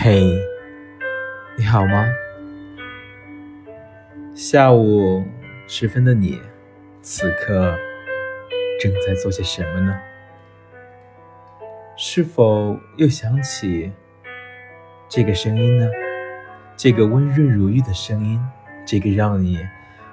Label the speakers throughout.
Speaker 1: 嘿，你好吗？下午时分的你，此刻正在做些什么呢？是否又想起这个声音呢？这个温润如玉的声音，这个让你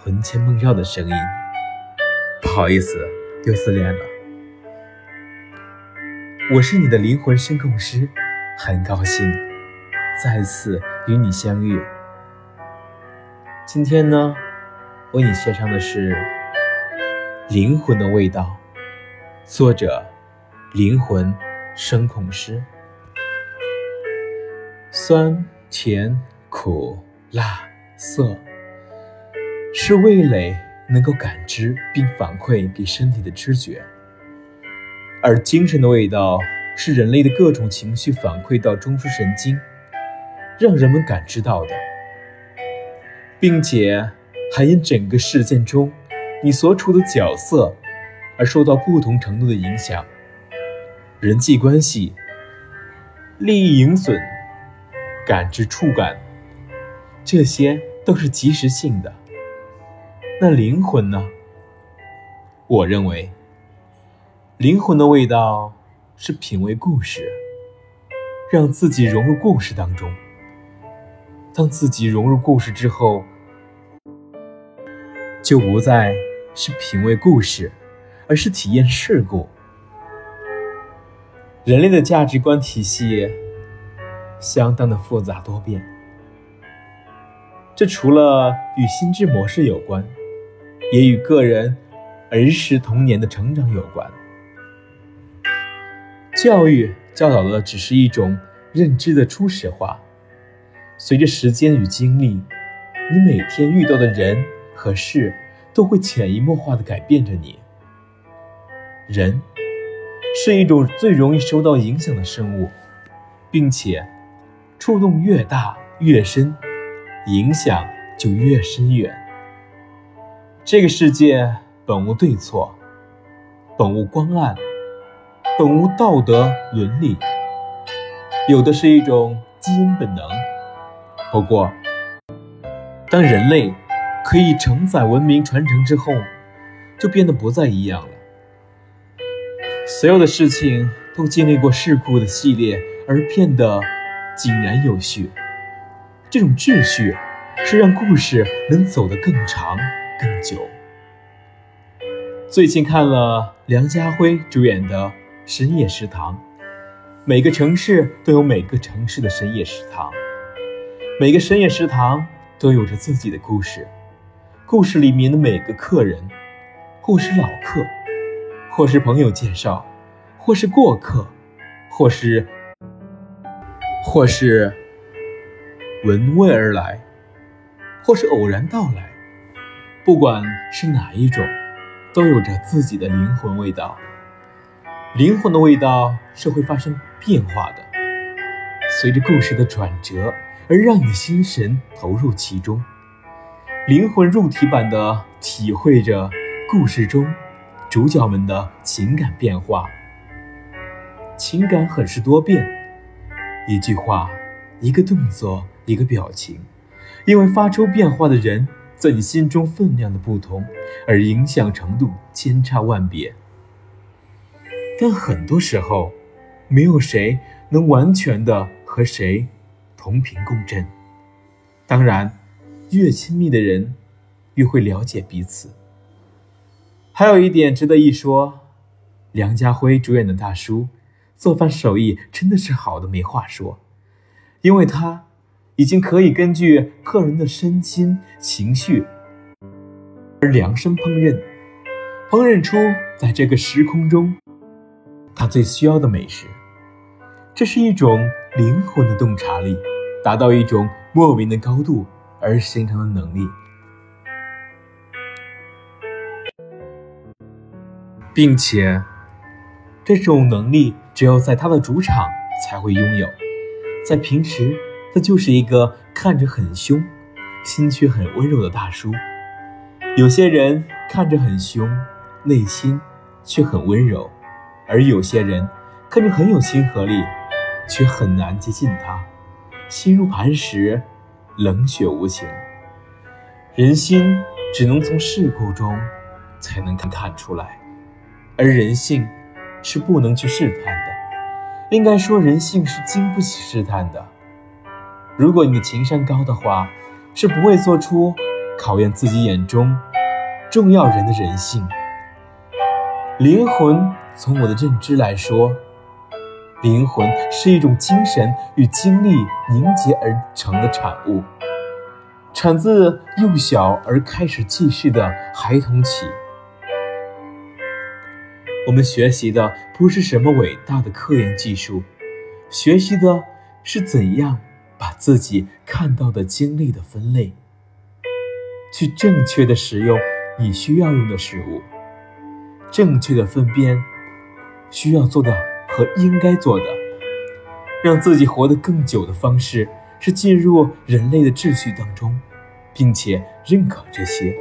Speaker 1: 魂牵梦绕的声音。不好意思，又失恋了。我是你的灵魂声控师，很高兴再次与你相遇。今天呢，为你献上的是《灵魂的味道》，作者：灵魂声控师。酸、甜、苦、辣、涩，是味蕾能够感知并反馈给身体的知觉。而精神的味道是人类的各种情绪反馈到中枢神经，让人们感知到的，并且还因整个事件中你所处的角色而受到不同程度的影响。人际关系、利益盈损、感知触感，这些都是即时性的。那灵魂呢？我认为。灵魂的味道是品味故事，让自己融入故事当中。当自己融入故事之后，就不再是品味故事，而是体验事故。人类的价值观体系相当的复杂多变，这除了与心智模式有关，也与个人儿时童年的成长有关。教育教导的只是一种认知的初始化，随着时间与经历，你每天遇到的人和事都会潜移默化的改变着你。人是一种最容易受到影响的生物，并且触动越大越深，影响就越深远。这个世界本无对错，本无光暗。本无道德伦理，有的是一种基因本能。不过，当人类可以承载文明传承之后，就变得不再一样了。所有的事情都经历过事故的系列，而变得井然有序。这种秩序是让故事能走得更长、更久。最近看了梁家辉主演的。深夜食堂，每个城市都有每个城市的深夜食堂，每个深夜食堂都有着自己的故事。故事里面的每个客人，或是老客，或是朋友介绍，或是过客，或是或是闻味而来，或是偶然到来，不管是哪一种，都有着自己的灵魂味道。灵魂的味道是会发生变化的，随着故事的转折而让你心神投入其中，灵魂入体版的体会着故事中主角们的情感变化。情感很是多变，一句话，一个动作，一个表情，因为发出变化的人在你心中分量的不同，而影响程度千差万别。但很多时候，没有谁能完全的和谁同频共振。当然，越亲密的人，越会了解彼此。还有一点值得一说，梁家辉主演的大叔，做饭手艺真的是好的没话说，因为他已经可以根据客人的身心情绪而量身烹饪，烹饪出在这个时空中。他最需要的美食，这是一种灵魂的洞察力，达到一种莫名的高度而形成的能力，并且这种能力只有在他的主场才会拥有，在平时他就是一个看着很凶，心却很温柔的大叔。有些人看着很凶，内心却很温柔。而有些人看着很有亲和力，却很难接近他。心如磐石，冷血无情。人心只能从事故中才能看出来，而人性是不能去试探的。应该说，人性是经不起试探的。如果你的情商高的话，是不会做出考验自己眼中重要人的人性。灵魂，从我的认知来说，灵魂是一种精神与精力凝结而成的产物，产自幼小而开始记事的孩童起。我们学习的不是什么伟大的科研技术，学习的是怎样。把自己看到的经历的分类，去正确的使用你需要用的事物，正确的分辨需要做的和应该做的，让自己活得更久的方式是进入人类的秩序当中，并且认可这些，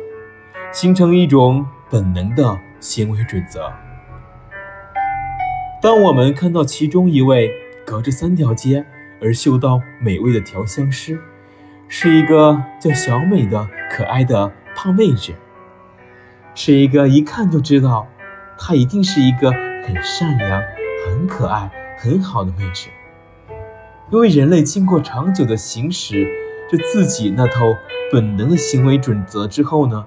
Speaker 1: 形成一种本能的行为准则。当我们看到其中一位隔着三条街。而嗅到美味的调香师，是一个叫小美的可爱的胖妹子，是一个一看就知道，她一定是一个很善良、很可爱、很好的妹子。因为人类经过长久的行使着自己那套本能的行为准则之后呢，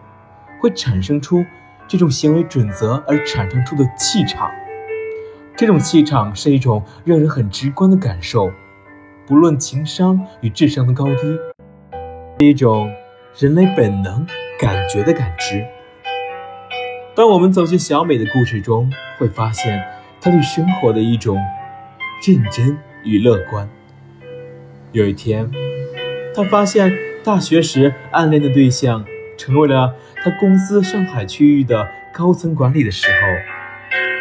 Speaker 1: 会产生出这种行为准则而产生出的气场。这种气场是一种让人很直观的感受。不论情商与智商的高低，是一种人类本能感觉的感知。当我们走进小美的故事中，会发现他对生活的一种认真与乐观。有一天，他发现大学时暗恋的对象成为了他公司上海区域的高层管理的时候，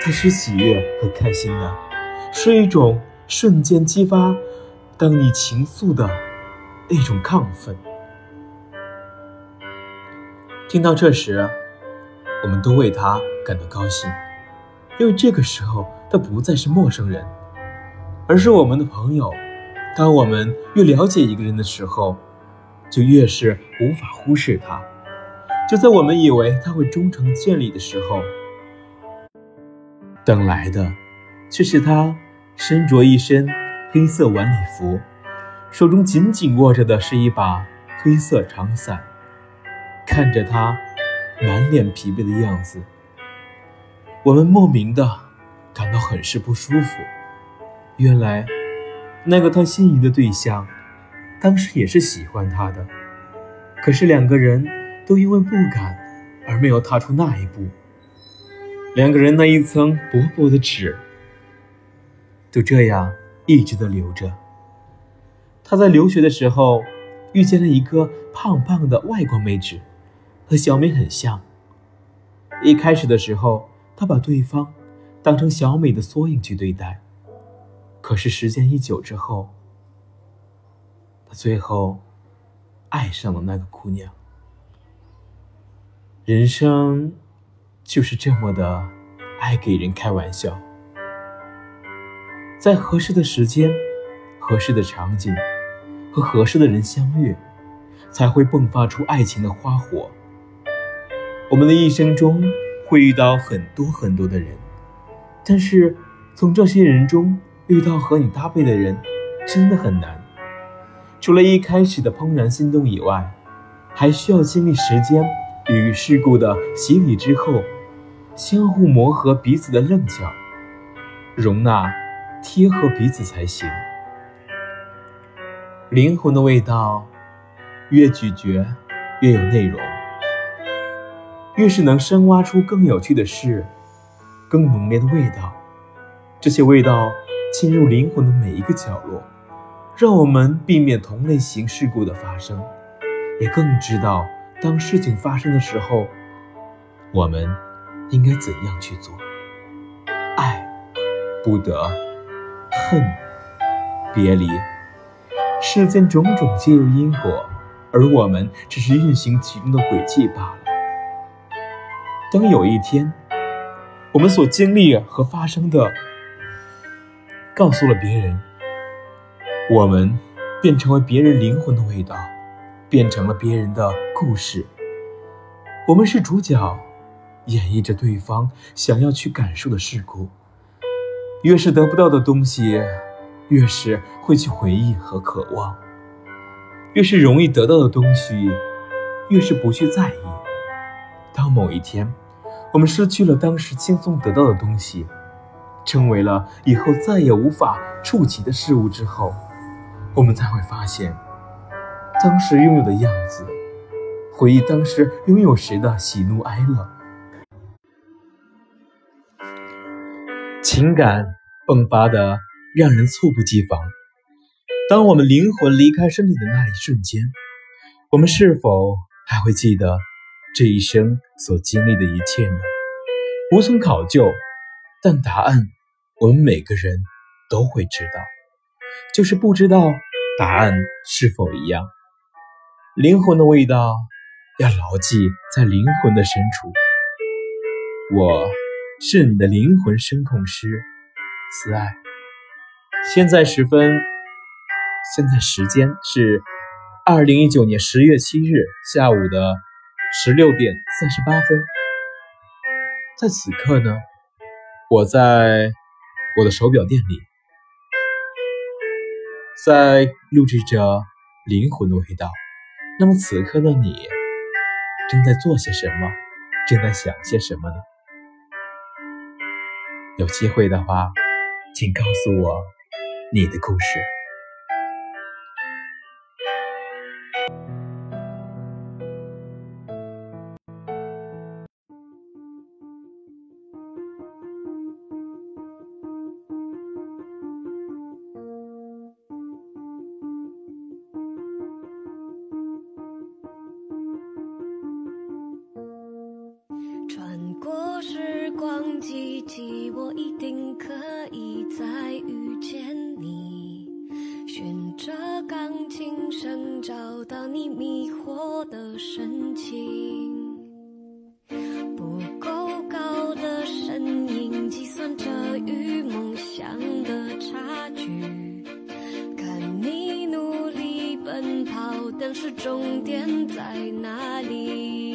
Speaker 1: 他是喜悦和开心的，是一种瞬间激发。当你情愫的那种亢奋，听到这时，我们都为他感到高兴，因为这个时候他不再是陌生人，而是我们的朋友。当我们越了解一个人的时候，就越是无法忽视他。就在我们以为他会终成眷侣的时候，等来的却是他身着一身。黑色晚礼服，手中紧紧握着的是一把黑色长伞。看着他满脸疲惫的样子，我们莫名的感到很是不舒服。原来，那个他心仪的对象，当时也是喜欢他的，可是两个人都因为不敢而没有踏出那一步。两个人那一层薄薄的纸，就这样。一直都留着。他在留学的时候遇见了一个胖胖的外国妹纸，和小美很像。一开始的时候，他把对方当成小美的缩影去对待。可是时间一久之后，他最后爱上了那个姑娘。人生就是这么的爱给人开玩笑。在合适的时间、合适的场景和合适的人相遇，才会迸发出爱情的花火。我们的一生中会遇到很多很多的人，但是从这些人中遇到和你搭配的人，真的很难。除了一开始的怦然心动以外，还需要经历时间与事故的洗礼之后，相互磨合彼此的棱角，容纳。贴合彼此才行。灵魂的味道，越咀嚼越有内容，越是能深挖出更有趣的事，更浓烈的味道。这些味道侵入灵魂的每一个角落，让我们避免同类型事故的发生，也更知道当事情发生的时候，我们应该怎样去做。爱，不得。恨，别离，世间种种皆有因果，而我们只是运行其中的轨迹罢了。当有一天，我们所经历和发生的告诉了别人，我们便成为别人灵魂的味道，变成了别人的故事。我们是主角，演绎着对方想要去感受的事故。越是得不到的东西，越是会去回忆和渴望；越是容易得到的东西，越是不去在意。当某一天，我们失去了当时轻松得到的东西，成为了以后再也无法触及的事物之后，我们才会发现，当时拥有的样子，回忆当时拥有时的喜怒哀乐。情感迸发的让人猝不及防。当我们灵魂离开身体的那一瞬间，我们是否还会记得这一生所经历的一切呢？无从考究，但答案我们每个人都会知道，就是不知道答案是否一样。灵魂的味道要牢记在灵魂的深处。我。是你的灵魂声控师，慈爱。现在时分，现在时间是二零一九年十月七日下午的十六点三十八分。在此刻呢，我在我的手表店里，在录制着灵魂的味道。那么此刻的你，正在做些什么？正在想些什么呢？有机会的话，请告诉我你的故事。
Speaker 2: 我一定可以再遇见你。循着钢琴声，找到你迷惑的神情。不够高的声音，计算着与梦想的差距。看你努力奔跑，但是终点在哪里？